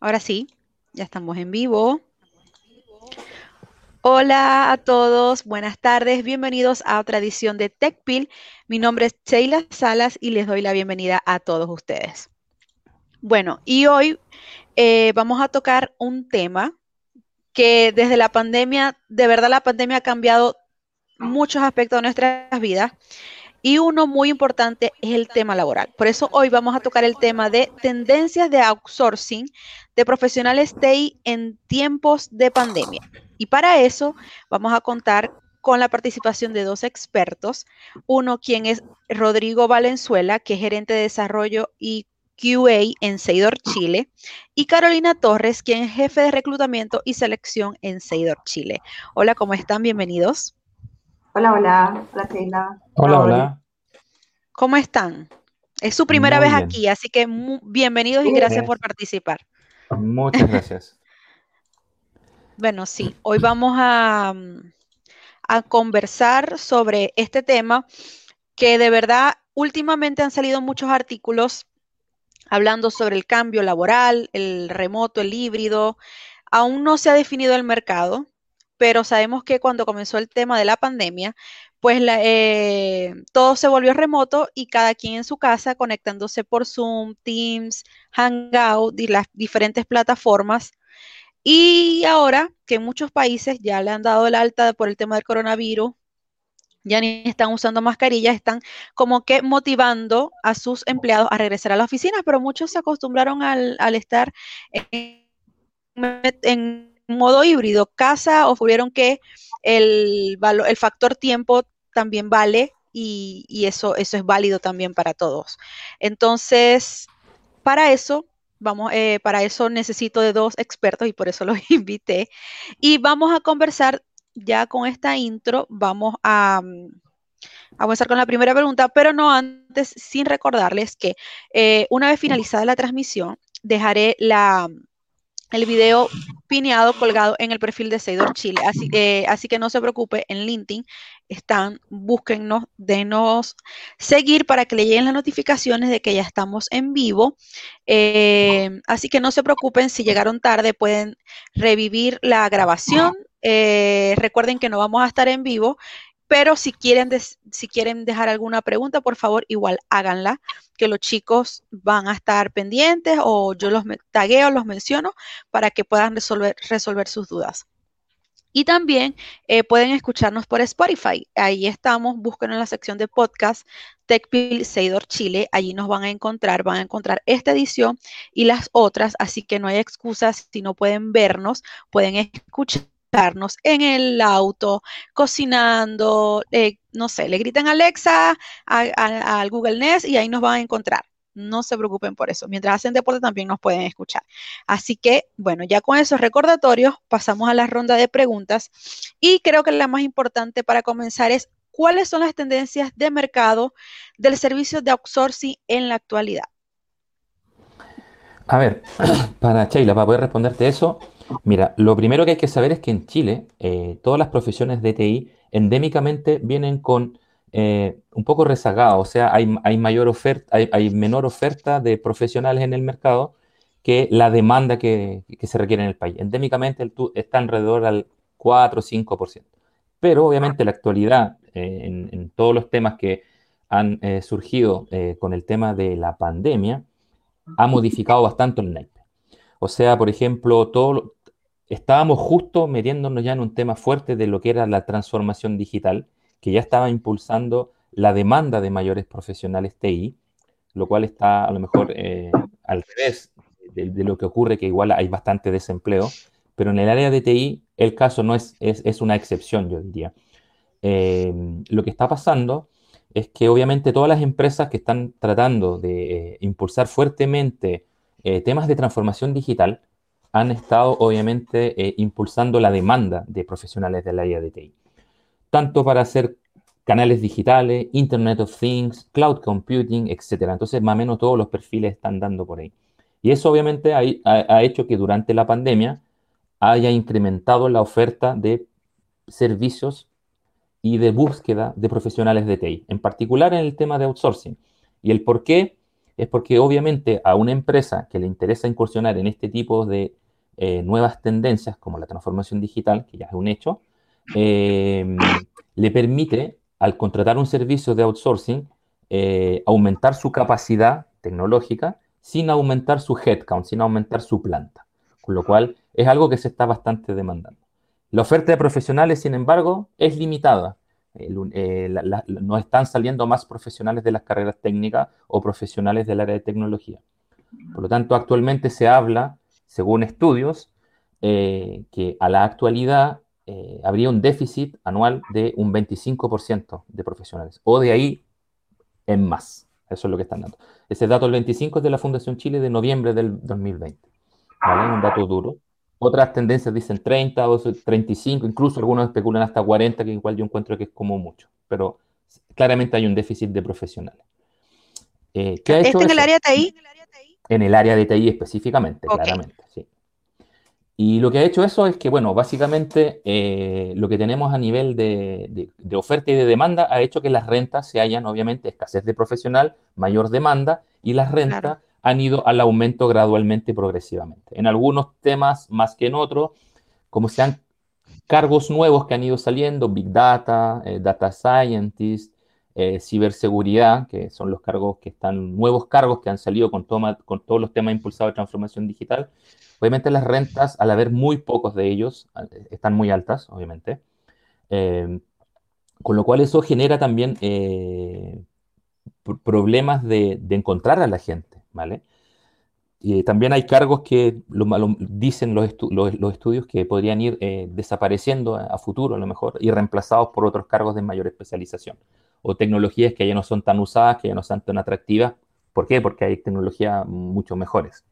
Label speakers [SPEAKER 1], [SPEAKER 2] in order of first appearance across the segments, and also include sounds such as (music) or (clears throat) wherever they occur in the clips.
[SPEAKER 1] Ahora sí, ya estamos en vivo. Hola a todos, buenas tardes, bienvenidos a otra edición de TechPil. Mi nombre es Sheila Salas y les doy la bienvenida a todos ustedes. Bueno, y hoy eh, vamos a tocar un tema que desde la pandemia, de verdad la pandemia ha cambiado muchos aspectos de nuestras vidas y uno muy importante es el tema laboral. Por eso hoy vamos a tocar el tema de tendencias de outsourcing de profesionales TI en tiempos de pandemia. Y para eso vamos a contar con la participación de dos expertos. Uno, quien es Rodrigo Valenzuela, que es gerente de desarrollo y QA en Seidor Chile, y Carolina Torres, quien es jefe de reclutamiento y selección en Seidor Chile. Hola, ¿cómo están? Bienvenidos.
[SPEAKER 2] Hola, hola. Hola, Sheila.
[SPEAKER 3] Hola, hola.
[SPEAKER 1] ¿Cómo están? Es su primera vez aquí, así que bienvenidos y gracias por participar.
[SPEAKER 3] Muchas gracias. (laughs)
[SPEAKER 1] bueno, sí, hoy vamos a, a conversar sobre este tema que de verdad últimamente han salido muchos artículos hablando sobre el cambio laboral, el remoto, el híbrido. Aún no se ha definido el mercado, pero sabemos que cuando comenzó el tema de la pandemia, pues eh, todo se volvió remoto y cada quien en su casa conectándose por Zoom, Teams, Hangout las diferentes plataformas. Y ahora que muchos países ya le han dado el alta por el tema del coronavirus, ya ni están usando mascarillas, están como que motivando a sus empleados a regresar a la oficina, pero muchos se acostumbraron al, estar en modo híbrido, casa o fueron que el, el factor tiempo también vale y, eso, eso es válido también para todos. Entonces, para eso, vamos, eh, para eso necesito de dos expertos y por eso los (laughs) invité. Y vamos a conversar ya con esta intro, vamos a, a comenzar con la primera pregunta, pero no antes, sin recordarles que eh, una vez finalizada la transmisión, dejaré la, el video pineado, colgado en el perfil de Seidor Chile. Así, eh, así que no se preocupe, en LinkedIn están, búsquennos, denos seguir para que le lleguen las notificaciones de que ya estamos en vivo. Eh, así que no se preocupen, si llegaron tarde pueden revivir la grabación. Eh, recuerden que no vamos a estar en vivo, pero si quieren, si quieren dejar alguna pregunta, por favor, igual háganla, que los chicos van a estar pendientes o yo los tagueo, los menciono para que puedan resolver, resolver sus dudas. Y también eh, pueden escucharnos por Spotify. Ahí estamos, busquen en la sección de podcast TechPil Seidor Chile. Allí nos van a encontrar, van a encontrar esta edición y las otras. Así que no hay excusas. Si no pueden vernos, pueden escuchar en el auto, cocinando, eh, no sé, le gritan Alexa al Google Nest y ahí nos van a encontrar. No se preocupen por eso. Mientras hacen deporte también nos pueden escuchar. Así que, bueno, ya con esos recordatorios pasamos a la ronda de preguntas y creo que la más importante para comenzar es cuáles son las tendencias de mercado del servicio de outsourcing en la actualidad.
[SPEAKER 3] A ver, (clears throat) para Sheila, para poder responderte eso, Mira, lo primero que hay que saber es que en Chile eh, todas las profesiones de TI endémicamente vienen con eh, un poco rezagados, o sea, hay, mayor oferta, hay, menor oferta de profesionales en el mercado que la demanda que, se requiere en el país. Endémicamente está alrededor al 4 o 5%. Pero obviamente la actualidad, eh, en, todos los temas que han surgido con el tema de la pandemia, ha modificado bastante el naipe. O sea, por ejemplo, todo, estábamos justo metiéndonos ya en un tema fuerte de lo que era la transformación digital, que ya estaba impulsando la demanda de mayores profesionales TI, lo cual está a lo mejor eh, al revés de, lo que ocurre, que igual hay bastante desempleo, pero en el área de TI el caso no es, es, una excepción, yo diría. Eh, lo que está pasando es que obviamente todas las empresas que están tratando de eh, impulsar fuertemente temas de transformación digital, han estado obviamente eh, impulsando la demanda de profesionales del área de TI, tanto para hacer canales digitales, Internet of Things, Cloud Computing, etc. Entonces, más o menos todos los perfiles están dando por ahí. Y eso obviamente ha, hecho que durante la pandemia haya incrementado la oferta de servicios y de búsqueda de profesionales de TI, en particular en el tema de outsourcing. Y el por qué es porque obviamente a una empresa que le interesa incursionar en este tipo de eh, nuevas tendencias, como la transformación digital, que ya es un hecho, eh, le permite, al contratar un servicio de outsourcing, eh, aumentar su capacidad tecnológica sin aumentar su headcount, sin aumentar su planta. Con lo cual, es algo que se está bastante demandando. La oferta de profesionales, sin embargo, es limitada. no están saliendo más profesionales de las carreras técnicas o profesionales del área de tecnología. Por lo tanto, actualmente se habla según estudios, eh, que a la actualidad eh, habría un déficit anual de un 25% de profesionales, o de ahí en más. Eso es lo que están dando. Ese dato, el 25, es de la Fundación Chile de noviembre del 2020. ¿Vale? Un dato duro. Otras tendencias dicen 30 o 35, incluso algunos especulan hasta 40, que igual yo encuentro que es como mucho. Pero claramente hay un déficit de profesionales.
[SPEAKER 1] Eh, ¿qué ha hecho ¿Este en el área TI?
[SPEAKER 3] En el área de TI específicamente, claramente, sí. Y lo que ha hecho eso es que, bueno, básicamente eh, lo que tenemos a nivel de, oferta y de demanda ha hecho que las rentas se hayan, obviamente, escasez de profesional, mayor demanda, y las rentas han ido al aumento gradualmente y progresivamente. En algunos temas más que en otros, como sean cargos nuevos que han ido saliendo, Big Data, eh, Data Scientist, eh, ciberseguridad, que son los cargos que están, nuevos cargos que han salido con, con todos los temas impulsados de transformación digital. Obviamente las rentas, al haber muy pocos de ellos, están muy altas, obviamente. Eh, con lo cual eso genera también eh, problemas de, encontrar a la gente, ¿vale? Y también hay cargos que dicen los, los, estudios que podrían ir desapareciendo a, a, futuro, a lo mejor, y reemplazados por otros cargos de mayor especialización o tecnologías que ya no son tan usadas, que ya no son tan atractivas. ¿Por qué? Porque hay tecnologías mucho mejores,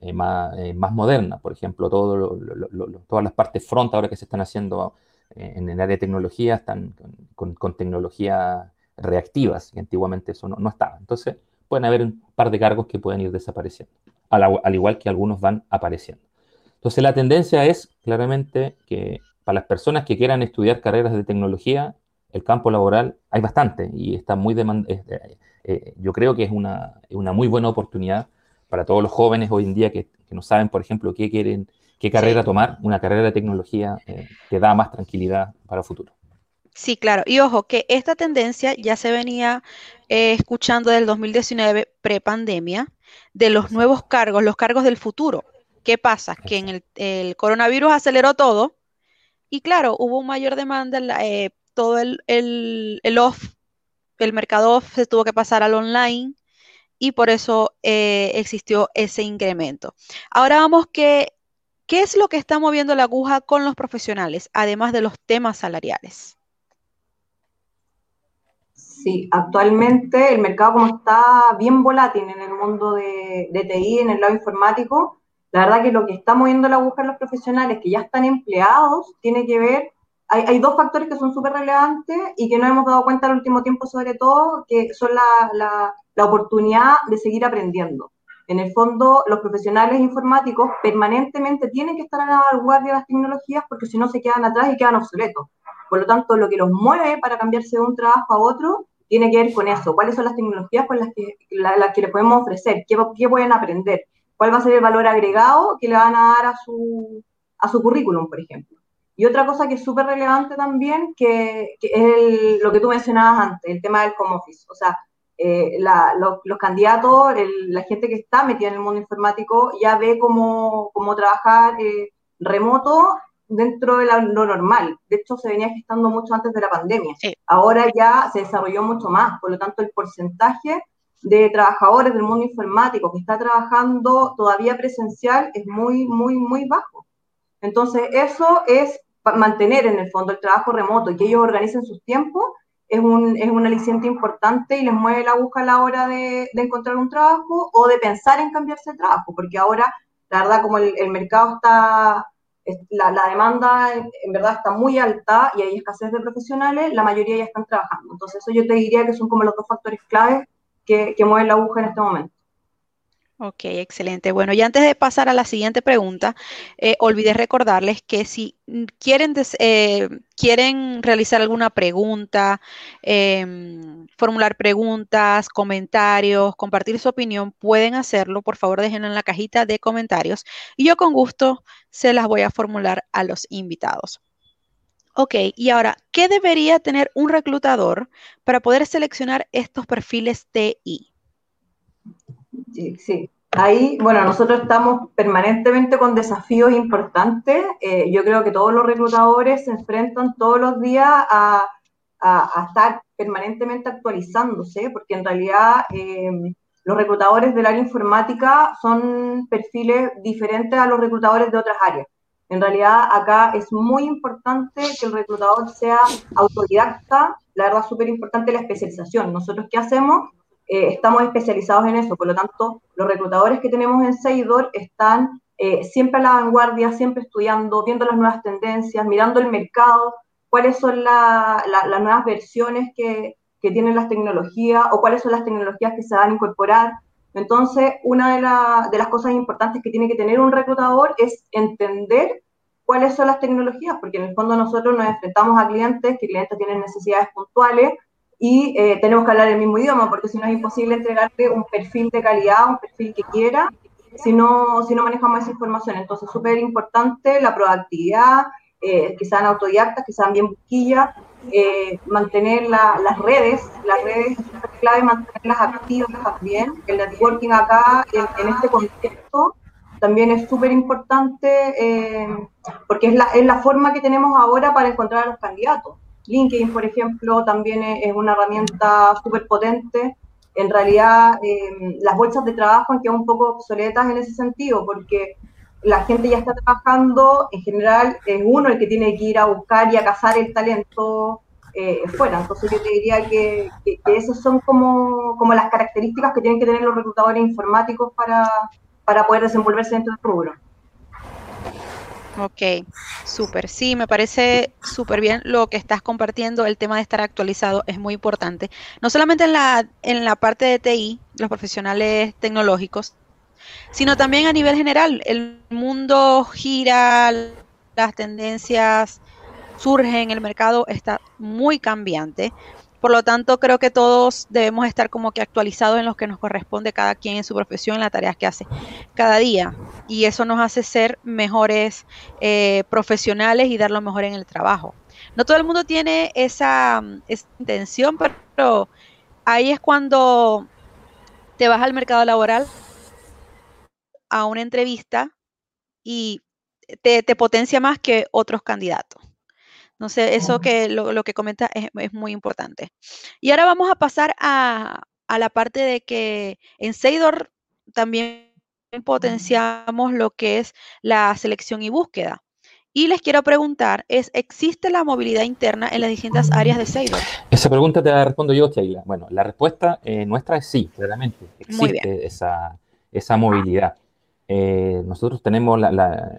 [SPEAKER 3] eh, más, eh, más, modernas. Por ejemplo, todas las partes front ahora que se están haciendo eh, en el área de tecnología están con, con tecnologías reactivas, y antiguamente eso no, no, estaba. Entonces, pueden haber un par de cargos que pueden ir desapareciendo, al igual que algunos van apareciendo. Entonces, la tendencia es claramente que para las personas que quieran estudiar carreras de tecnología, el campo laboral hay bastante y está muy demandado. Eh, eh, yo creo que es una, una, muy buena oportunidad para todos los jóvenes hoy en día que, no saben, por ejemplo, qué quieren, qué carrera tomar. Una carrera de tecnología eh, que da más tranquilidad para el futuro.
[SPEAKER 1] Sí, claro. Y ojo, que esta tendencia ya se venía escuchando del 2019, pre-pandemia, de los nuevos cargos, los cargos del futuro. ¿Qué pasa? Que en el, el coronavirus aceleró todo y claro, hubo mayor demanda eh, todo el, el, off, el mercado off se tuvo que pasar al online y por eso eh, existió ese incremento. Ahora vamos que, ¿qué es lo que está moviendo la aguja con los profesionales, además de los temas salariales?
[SPEAKER 2] Sí, actualmente el mercado como está bien volátil en el mundo de, de TI, en el lado informático, la verdad que lo que está moviendo la aguja en los profesionales que ya están empleados tiene que ver hay, dos factores que son súper relevantes y que no hemos dado cuenta en el último tiempo, sobre todo, que son la, la, oportunidad de seguir aprendiendo. En el fondo, los profesionales informáticos permanentemente tienen que estar a la vanguardia de las tecnologías porque si no se quedan atrás y quedan obsoletos. Por lo tanto, lo que los mueve para cambiarse de un trabajo a otro tiene que ver con eso. ¿Cuáles son las tecnologías con las que, las que les podemos ofrecer? ¿Qué, ¿Qué pueden aprender? ¿Cuál va a ser el valor agregado que le van a dar a su, a su currículum, por ejemplo? Y otra cosa que es súper relevante también, que, es lo que tú mencionabas antes, el tema del home office. O sea, eh, los candidatos, la gente que está metida en el mundo informático ya ve cómo, cómo trabajar eh, remoto dentro de lo normal. De hecho, se venía gestando mucho antes de la pandemia. Ahora ya se desarrolló mucho más. Por lo tanto, el porcentaje de trabajadores del mundo informático que está trabajando todavía presencial es muy, muy, muy bajo. Entonces, eso es mantener en el fondo el trabajo remoto y que ellos organicen sus tiempos es un, es un aliciente importante y les mueve la aguja a la hora de, encontrar un trabajo o de pensar en cambiarse de trabajo, porque ahora, la verdad, como el, mercado está, la, la, demanda en verdad está muy alta y hay escasez de profesionales, la mayoría ya están trabajando. Entonces, eso yo te diría que son como los dos factores claves que, que mueven la aguja en este momento.
[SPEAKER 1] Ok, excelente. Bueno, y antes de pasar a la siguiente pregunta, eh, olvidé recordarles que si quieren, eh, quieren realizar alguna pregunta, em, formular preguntas, comentarios, compartir su opinión, pueden hacerlo. Por favor, déjenlo en la cajita de comentarios y yo con gusto se las voy a formular a los invitados. Ok, y ahora, ¿qué debería tener un reclutador para poder seleccionar estos perfiles TI?
[SPEAKER 2] Sí. Ahí, bueno, nosotros estamos permanentemente con desafíos importantes. Eh, yo creo que todos los reclutadores se enfrentan todos los días a, estar permanentemente actualizándose, porque en realidad eh, los reclutadores del área informática son perfiles diferentes a los reclutadores de otras áreas. En realidad acá es muy importante que el reclutador sea autodidacta, la verdad súper importante la especialización. Nosotros qué hacemos? Eh, estamos especializados en eso, por lo tanto, los reclutadores que tenemos en Seidor están eh, siempre a la vanguardia, siempre estudiando, viendo las nuevas tendencias, mirando el mercado, cuáles son las nuevas versiones que, tienen las tecnologías o cuáles son las tecnologías que se van a incorporar. Entonces, una de, de las cosas importantes que tiene que tener un reclutador es entender cuáles son las tecnologías, porque en el fondo nosotros nos enfrentamos a clientes, que clientes tienen necesidades puntuales, y eh, tenemos que hablar el mismo idioma, porque si no es imposible entregarle un perfil de calidad, un perfil que quiera, si no, si no manejamos esa información. Entonces, súper importante la proactividad, eh, que sean autodidactas, que sean bien busquillas, eh, mantener las redes, las redes es clave mantenerlas activas también. El networking acá, en, este contexto, también es súper importante porque es la, es la forma que tenemos ahora para encontrar a los candidatos. LinkedIn, por ejemplo, también es una herramienta súper potente. En realidad, eh, las bolsas de trabajo han quedado un poco obsoletas en ese sentido, porque la gente ya está trabajando, en general es uno el que tiene que ir a buscar y a cazar el talento eh, fuera. Entonces yo te diría que, que, esas son como, como, las características que tienen que tener los reclutadores informáticos para, para poder desenvolverse dentro del rubro.
[SPEAKER 1] Ok, súper. Sí, me parece súper bien lo que estás compartiendo. El tema de estar actualizado es muy importante. No solamente en la, en la parte de TI, los profesionales tecnológicos, sino también a nivel general. El mundo gira, las tendencias surgen, el mercado está muy cambiante. Por lo tanto, creo que todos debemos estar como que actualizados en lo que nos corresponde cada quien en su profesión, en las tareas que hace cada día. Y eso nos hace ser mejores eh, profesionales y dar lo mejor en el trabajo. No todo el mundo tiene esa, esa intención, pero ahí es cuando te vas al mercado laboral a una entrevista y te potencia más que otros candidatos. No sé, eso que lo, que comenta es, muy importante. Y ahora vamos a pasar a, la parte de que en Seidor también potenciamos lo que es la selección y búsqueda. Y les quiero preguntar, es, ¿existe la movilidad interna en las distintas áreas de Seidor?
[SPEAKER 3] Esa pregunta te la respondo yo, Sheila. Bueno, la respuesta eh, nuestra es sí, claramente. Existe esa, esa movilidad. Eh, nosotros tenemos la,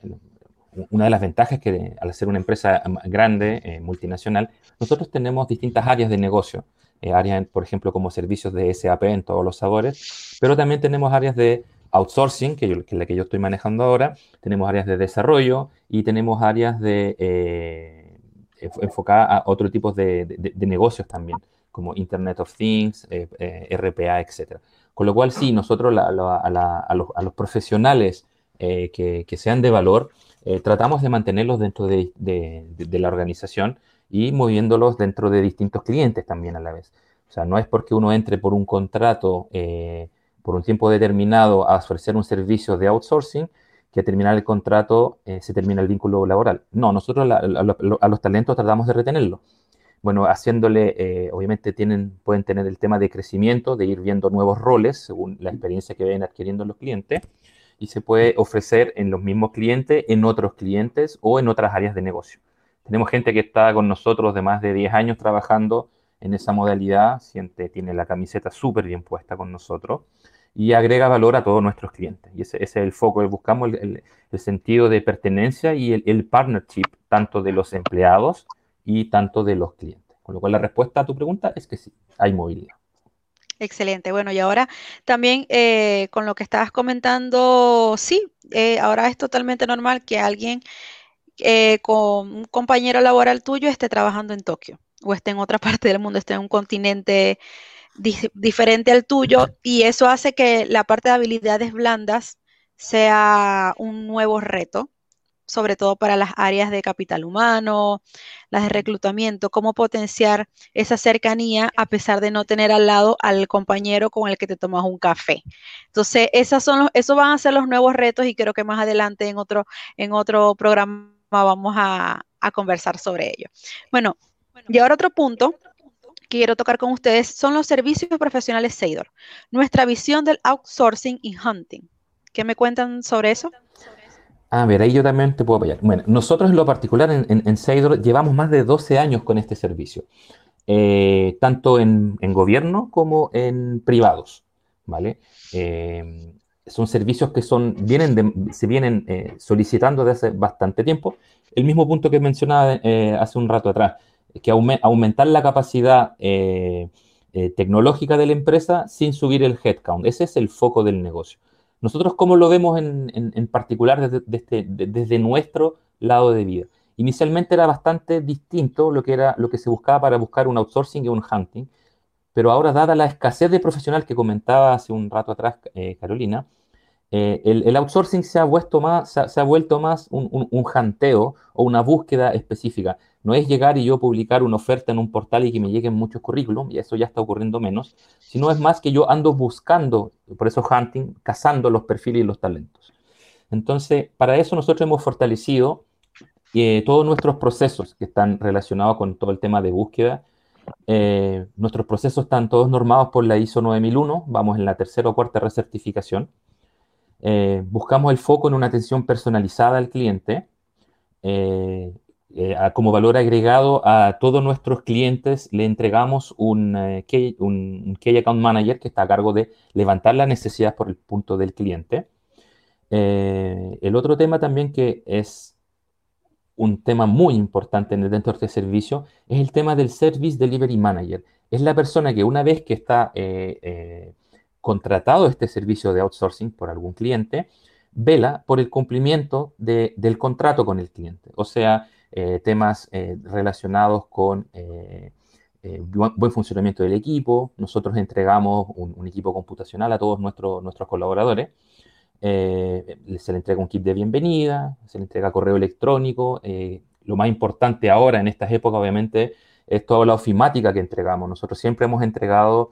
[SPEAKER 3] una de las ventajas que al ser una empresa grande, eh, multinacional, nosotros tenemos distintas áreas de negocio. Eh, áreas, por ejemplo, como servicios de SAP en todos los sabores, pero también tenemos áreas de outsourcing, que, es la que yo estoy manejando ahora, tenemos áreas de desarrollo y tenemos áreas de eh, enfocada a otro tipo de, negocios también, como Internet of Things, RPA, etc. Con lo cual, sí, nosotros a, los, profesionales que sean de valor, eh, tratamos de mantenerlos dentro de, la organización y moviéndolos dentro de distintos clientes también a la vez. O sea, no es porque uno entre por un contrato eh, por un tiempo determinado a ofrecer un servicio de outsourcing que al terminar el contrato eh, se termina el vínculo laboral. No, nosotros a los talentos tratamos de retenerlo. Bueno, haciéndole, obviamente tienen, pueden tener el tema de crecimiento, de ir viendo nuevos roles según la experiencia que vayan adquiriendo los clientes y se puede ofrecer en los mismos clientes, en otros clientes o en otras áreas de negocio. Tenemos gente que está con nosotros de más de 10 años trabajando en esa modalidad, siente, tiene la camiseta súper bien puesta con nosotros y agrega valor a todos nuestros clientes. Y ese, es el foco, buscamos el, sentido de pertenencia y el, el, partnership tanto de los empleados y tanto de los clientes. Con lo cual la respuesta a tu pregunta es que sí, hay movilidad.
[SPEAKER 1] Excelente. Bueno, y ahora también eh, con lo que estabas comentando, sí, eh, ahora es totalmente normal que alguien eh, con un compañero laboral tuyo esté trabajando en Tokio o esté en otra (laughs) parte del mundo, esté en un continente diferente al tuyo y eso hace que la parte de habilidades blandas sea un nuevo reto sobre todo para las áreas de capital humano, las de reclutamiento, cómo potenciar esa cercanía a pesar de no tener al lado al compañero con el que te tomas un café. Entonces, esas son los, esos van a ser los nuevos retos y creo que más adelante en otro, en otro programa vamos a, conversar sobre ello. Bueno, y ahora otro punto quiero tocar con ustedes son los servicios profesionales Seidor, nuestra visión del outsourcing y hunting. ¿Qué me cuentan sobre eso?
[SPEAKER 3] A ver, ahí yo también te puedo apoyar. Bueno, nosotros en lo particular en, en, llevamos más de 12 años con este servicio, eh, tanto en, gobierno como en privados, ¿vale? Eh, son servicios que son, vienen se vienen eh, solicitando desde hace bastante tiempo. El mismo punto que mencionaba hace un rato atrás, que aumentar la capacidad tecnológica de la empresa sin subir el headcount. Ese es el foco del negocio. Nosotros, ¿cómo lo vemos en, particular este, desde, nuestro lado de vida? Inicialmente era bastante distinto lo que, era, lo que se buscaba para buscar un outsourcing y un hunting, pero ahora, dada la escasez de profesional que comentaba hace un rato atrás eh, Carolina, eh, el, outsourcing se ha, vuelto más, se ha, vuelto más un, un, un, janteo o una búsqueda específica. No es llegar y yo publicar una oferta en un portal y que me lleguen muchos currículum, y eso ya está ocurriendo menos, sino es más que yo ando buscando, por eso hunting, cazando los perfiles y los talentos. Entonces, para eso nosotros hemos fortalecido eh, todos nuestros procesos que están relacionados con todo el tema de búsqueda. Eh, nuestros procesos están todos normados por la ISO 9001, vamos en la tercera o cuarta recertificación. Eh, buscamos el foco en una atención personalizada al cliente. Eh, como valor agregado a todos nuestros clientes le entregamos un, eh, key, un Account Manager que está a cargo de levantar las necesidades por el punto del cliente. Eh, el otro tema también que es un tema muy importante dentro de este servicio es el tema del Service Delivery Manager. Es la persona que una vez que está contratado este servicio de outsourcing por algún cliente, vela por el cumplimiento del contrato con el cliente. O sea, eh, temas eh, relacionados con eh, buen funcionamiento del equipo. Nosotros entregamos un, equipo computacional a todos nuestros colaboradores. se le entrega un kit de bienvenida, se le entrega correo electrónico. lo más importante ahora en estas épocas, obviamente, es toda la ofimática que entregamos. Nosotros siempre hemos entregado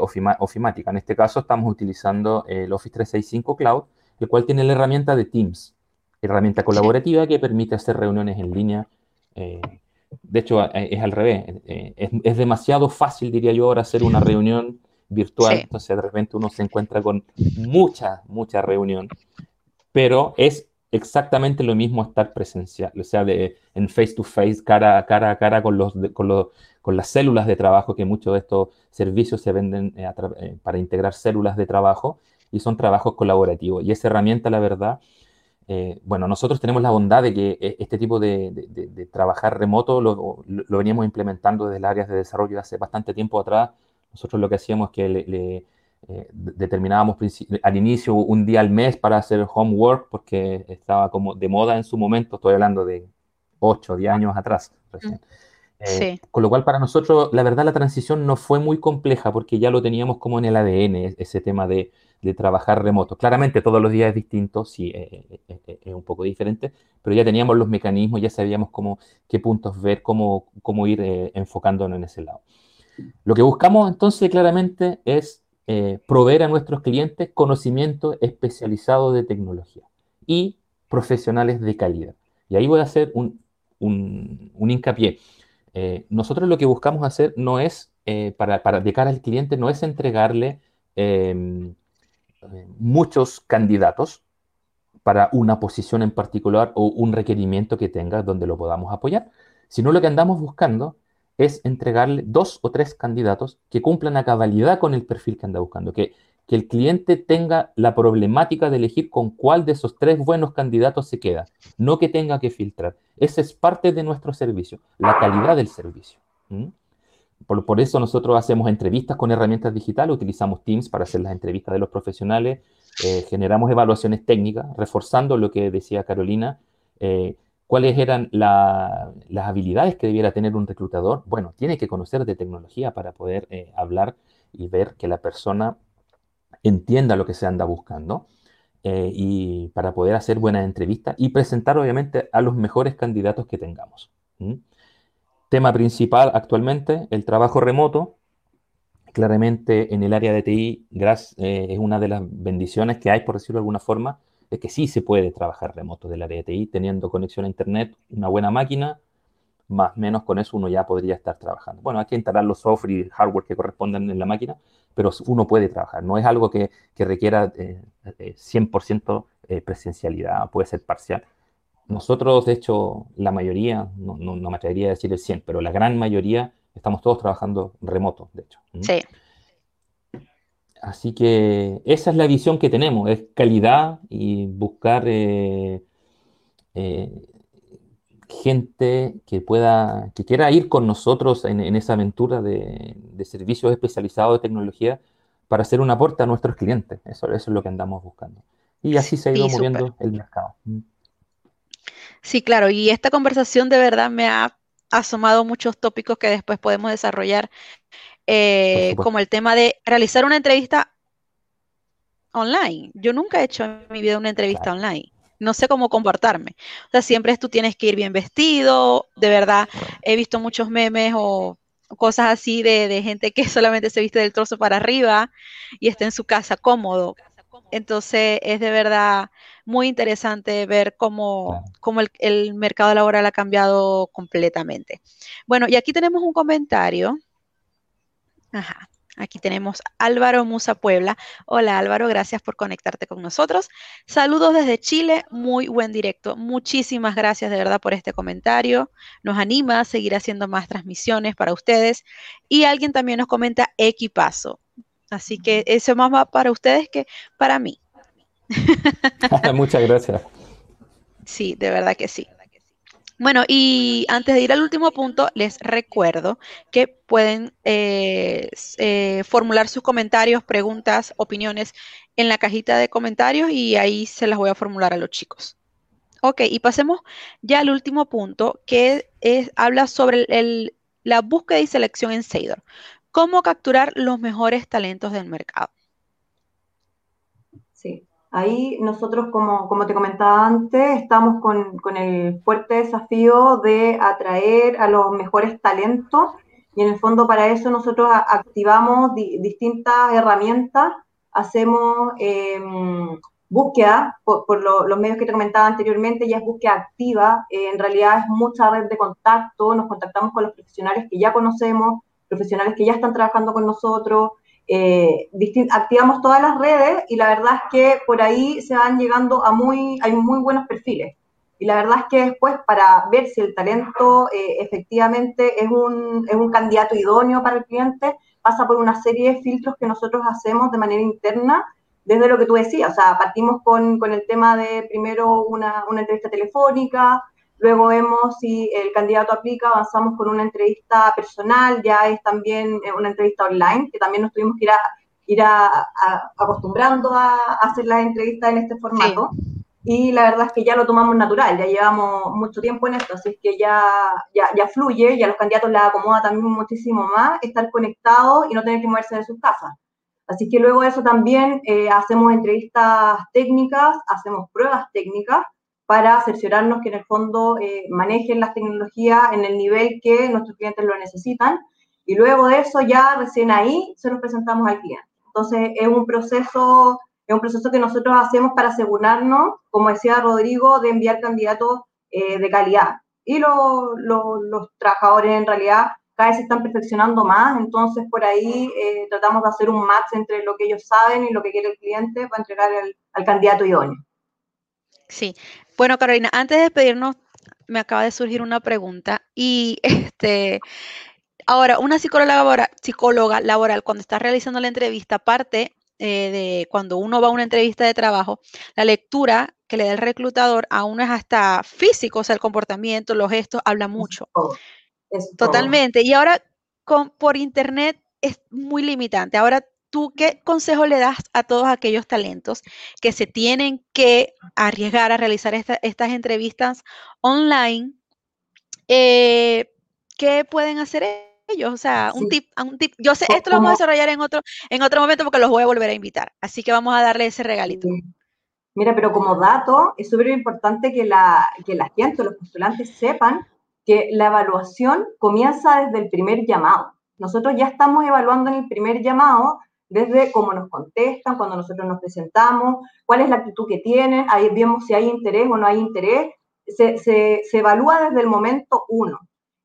[SPEAKER 3] ofimática. En este caso estamos utilizando el Office 365 Cloud, el cual tiene la herramienta de Teams herramienta colaborativa que permite hacer reuniones en línea. Eh, de hecho, eh, es al revés. Eh, es, demasiado fácil, diría yo, ahora hacer una reunión virtual. Entonces, de repente uno se encuentra con mucha, mucha reunión. Pero es exactamente lo mismo estar presencial, o sea, de, en face to face, cara a cara a cara con, los, con, los, con las células de trabajo, que muchos de estos servicios se venden para integrar células de trabajo y son trabajos colaborativos. Y esa herramienta, la verdad, eh, bueno, nosotros tenemos la bondad de que eh, este tipo de, trabajar remoto lo, veníamos implementando desde las áreas de desarrollo hace bastante tiempo atrás. Nosotros lo que hacíamos es que le, eh, determinábamos al inicio un día al mes para hacer homework porque estaba como de moda en su momento, estoy hablando de 8 o 10 años atrás recién. Con lo cual para nosotros la verdad la transición no fue muy compleja porque ya lo teníamos como en el ADN, e, ese tema de de trabajar remoto. Claramente todos los días es distinto, sí, eh, eh, eh, es, un poco diferente, pero ya teníamos los mecanismos, ya sabíamos cómo, qué puntos ver, cómo, cómo ir enfocándonos en ese lado. Lo que buscamos entonces claramente es proveer a nuestros clientes conocimiento especializado de tecnología y profesionales de calidad. Y ahí voy a hacer un, un, un hincapié. nosotros lo que buscamos hacer no es, para, para, de cara al cliente, no es entregarle em, muchos candidatos para una posición en particular o un requerimiento que tenga donde lo podamos apoyar, sino lo que andamos buscando es entregarle dos o tres candidatos que cumplan a cabalidad con el perfil que anda buscando, que, que el cliente tenga la problemática de elegir con cuál de esos tres buenos candidatos se queda, no que tenga que filtrar. Esa es parte de nuestro servicio, la calidad del servicio. por, eso nosotros hacemos entrevistas con herramientas digitales, utilizamos Teams para hacer las entrevistas de los profesionales, eh, generamos evaluaciones técnicas, reforzando lo que decía Carolina, eh, cuáles eran las habilidades que debiera tener un reclutador. Bueno, tiene que conocer de tecnología para poder eh, hablar y ver que la persona entienda lo que se anda buscando y para poder hacer buenas entrevistas y presentar obviamente a los mejores candidatos que tengamos. Tema principal actualmente, el trabajo remoto. Claramente en el área de TI eh, es una de las bendiciones que hay, por decirlo de alguna forma, es que sí se puede trabajar remoto del área de TI teniendo conexión a Internet, una buena máquina, más o menos con eso uno ya podría estar trabajando. Bueno, hay que instalar los software y hardware que correspondan en la máquina, pero uno puede trabajar. No es algo que, requiera 100% eh, eh, presencialidad, puede ser parcial. Nosotros, de hecho, la mayoría, no, me atrevería a decir el 100, pero la gran mayoría estamos todos trabajando remoto, de hecho.
[SPEAKER 1] Sí.
[SPEAKER 3] Así que esa es la visión que tenemos, es calidad y buscar eh, eh, gente que pueda, que quiera ir con nosotros en, esa aventura de, servicios especializados de tecnología para hacer un aporte a nuestros clientes. Eso, es lo que andamos buscando. Y así se ha ido moviendo el mercado.
[SPEAKER 1] Sí, claro, y esta conversación de verdad me ha asomado muchos tópicos que después podemos desarrollar, eh, como el tema de realizar una entrevista online. Yo nunca he hecho en mi vida una entrevista online. No sé cómo comportarme. O sea, siempre tú tienes que ir bien vestido. De verdad, he visto muchos memes o cosas así de, de gente que (laughs) solamente se viste del torso para arriba y está en su casa cómodo. Entonces, es de verdad muy interesante ver cómo, el, mercado laboral ha cambiado completamente. Bueno, y aquí tenemos un comentario. Ajá. Aquí tenemos Álvaro Musa Puebla. Hola Álvaro, gracias por conectarte con nosotros. Saludos desde Chile, muy buen directo. Muchísimas gracias de verdad por este comentario. Nos anima a seguir haciendo más transmisiones para ustedes. Y alguien también nos comenta equipazo. Así que eso más va para ustedes que para mí. (laughs)
[SPEAKER 3] Muchas gracias.
[SPEAKER 1] Sí, de verdad que sí. Bueno, y antes de ir al último punto, les recuerdo que pueden eh, eh, formular sus comentarios, preguntas, opiniones en la cajita de comentarios y ahí se las voy a formular a los chicos. Ok, y pasemos ya al último punto, que habla sobre la búsqueda y selección en Seidor. ¿Cómo capturar los mejores talentos del mercado?
[SPEAKER 2] Ahí nosotros, como, como te comentaba antes, estamos con, con, el fuerte desafío de atraer a los mejores talentos y en el fondo para eso nosotros activamos distintas herramientas, hacemos em, búsqueda por, los medios que te comentaba anteriormente, ya es búsqueda activa, eh, en realidad es mucha red de contacto, nos contactamos con los profesionales que ya conocemos, profesionales que ya están trabajando con nosotros, eh, activamos todas las redes y la verdad es que por ahí se van llegando a muy, hay muy buenos perfiles. Y la verdad es que después para ver si el talento eh, efectivamente es un, es un candidato idóneo para el cliente, pasa por una serie de filtros que nosotros hacemos de manera interna, desde lo que tú decías, o sea, partimos con, con el tema de primero una, una entrevista telefónica, Luego vemos si el candidato aplica, avanzamos con una entrevista personal, ya es también eh, una entrevista online, que también nos tuvimos que ir, a, ir acostumbrando a, hacer las entrevistas en este formato. Y la verdad es que ya lo tomamos natural, ya llevamos mucho tiempo en esto, así es que ya, ya, ya fluye y a los candidatos les acomoda también muchísimo más estar conectados y no tener que moverse de sus casas. Así que luego de eso también eh, hacemos entrevistas técnicas, hacemos pruebas técnicas, para cerciorarnos que en el fondo eh, manejen las tecnologías en el nivel que nuestros clientes lo necesitan. Y luego de eso ya recién ahí se los presentamos al cliente. Entonces es un proceso, es un proceso que nosotros hacemos para asegurarnos, como decía Rodrigo, de enviar candidatos eh, de calidad. Y los trabajadores en realidad cada vez se están perfeccionando más, entonces por ahí eh, tratamos de hacer un match entre lo que ellos saben y lo que quiere el cliente para entregar al candidato idóneo.
[SPEAKER 1] Sí, bueno, Carolina, antes de despedirnos, me acaba de surgir una pregunta y (laughs) este, ahora, una psicóloga laboral, psicóloga laboral cuando está realizando la entrevista, aparte eh, de cuando uno va a una entrevista de trabajo, la lectura que le da el reclutador a uno es hasta físico, o sea, el comportamiento, los gestos, habla mucho. Totalmente. Y ahora, con, por internet es muy limitante. Ahora, ¿tú qué consejo le das a todos aquellos talentos que se tienen que arriesgar a realizar estas entrevistas online? Eh, ¿Qué pueden hacer ellos? O sea, un tip, un tip. Yo sé, esto lo vamos a desarrollar en otro, en otro momento porque los voy a volver a invitar. Así que vamos a darle ese regalito.
[SPEAKER 2] Mira, pero como dato, es súper importante que la, que la gente, los postulantes sepan que la evaluación comienza desde el primer llamado. Nosotros ya estamos evaluando en el primer llamado desde cómo nos contestan, cuando nosotros nos presentamos, cuál es la actitud que tienen, ahí vemos si hay interés o no hay interés, se, se, se evalúa desde el momento uno.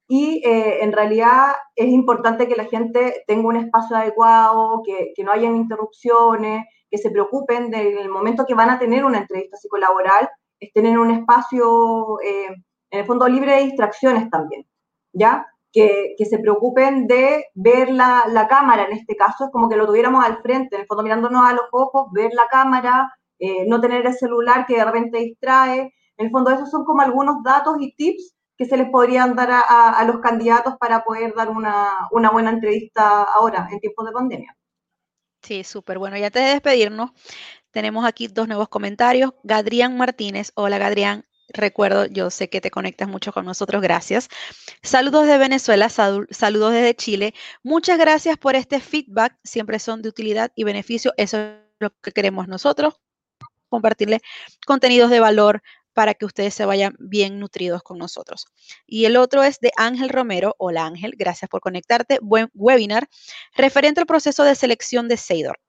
[SPEAKER 2] Y eh, en realidad es importante que la gente tenga un espacio adecuado, que, que no hayan interrupciones, que se preocupen del momento que van a tener una entrevista psicolaboral, estén en un espacio, eh, en el fondo, libre de distracciones también, ¿ya? Que, se preocupen de ver la, la, cámara, en este caso, es como que lo tuviéramos al frente, en el fondo mirándonos a los ojos, ver la cámara, eh, no tener el celular que de repente distrae. En el fondo, esos son como algunos datos y tips que se les podrían dar a, a los candidatos para poder dar una, una buena entrevista ahora, en tiempos de pandemia.
[SPEAKER 1] Sí, súper. Bueno, y antes de despedirnos, tenemos aquí dos nuevos comentarios. Gadrián Martínez. Hola, Gadrián. Recuerdo, yo sé que te conectas mucho con nosotros, gracias. Saludos de Venezuela, saludos desde Chile. Muchas gracias por este feedback, siempre son de utilidad y beneficio. Eso es lo que queremos nosotros, compartirle contenidos de valor para que ustedes se vayan bien nutridos con nosotros. Y el otro es de Ángel Romero. Hola Ángel, gracias por conectarte. Buen webinar referente al proceso de selección de Seidor.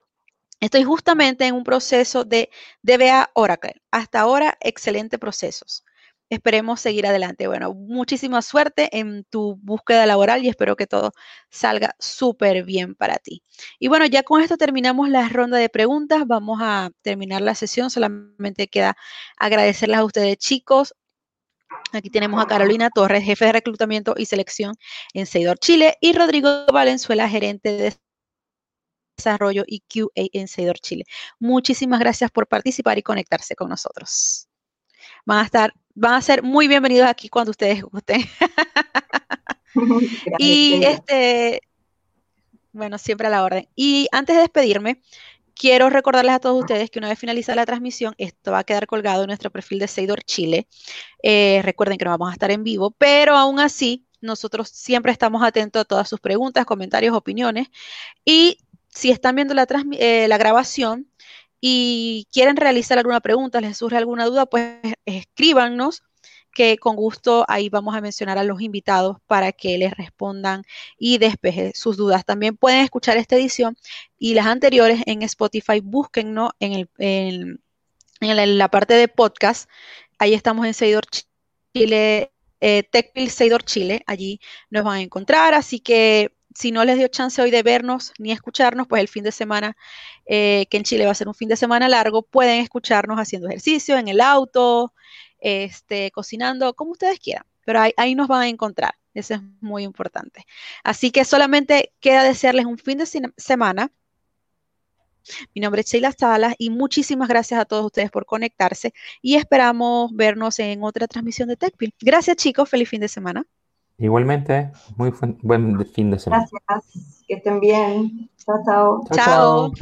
[SPEAKER 1] Estoy justamente en un proceso de DBA Oracle. Hasta ahora, excelente procesos esperemos seguir adelante. Bueno, muchísima suerte en tu búsqueda laboral y espero que todo salga súper bien para ti. Y bueno, ya con esto terminamos la ronda de preguntas. Vamos a terminar la sesión. Solamente queda agradecerles a ustedes, chicos. Aquí tenemos a Carolina Torres, jefe de reclutamiento y selección en Seidor Chile, y Rodrigo Valenzuela, gerente de desarrollo y QA en Seidor Chile. Muchísimas gracias por participar y conectarse con nosotros. Van a estar van a ser muy bienvenidos aquí cuando ustedes gusten. (laughs) y este, bueno, siempre a la orden. Y antes de despedirme, quiero recordarles a todos ustedes que una vez finalizada la transmisión, esto va a quedar colgado en nuestro perfil de Seidor Chile. Eh, recuerden que no vamos a estar en vivo, pero aún así, nosotros siempre estamos atentos a todas sus preguntas, comentarios, opiniones. Y si están viendo la, eh, la grabación, y quieren realizar alguna pregunta, les surge alguna duda, pues escríbanos que con gusto ahí vamos a mencionar a los invitados para que les respondan y despeje sus dudas. También pueden escuchar esta edición y las anteriores en Spotify. Búsquennos en, el, en, la parte de podcast. Ahí estamos en Seidor Chile, eh, TechPil Seidor Chile. Allí nos van a encontrar. Así que si no les dio chance hoy de vernos ni escucharnos, pues el fin de semana, eh, que en Chile va a ser un fin de semana largo, pueden escucharnos haciendo ejercicio en el auto, este, cocinando, como ustedes quieran. Pero ahí, nos van a encontrar. Eso es muy importante. Así que solamente queda desearles un fin de semana. Mi nombre es Sheila Salas y muchísimas gracias a todos ustedes por conectarse y esperamos vernos en otra transmisión de TechPil. Gracias chicos, feliz fin de semana.
[SPEAKER 3] Igualmente, muy buen fin de semana.
[SPEAKER 2] Gracias, que estén bien. chao.
[SPEAKER 1] Chao. chao.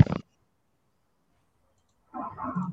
[SPEAKER 1] chao.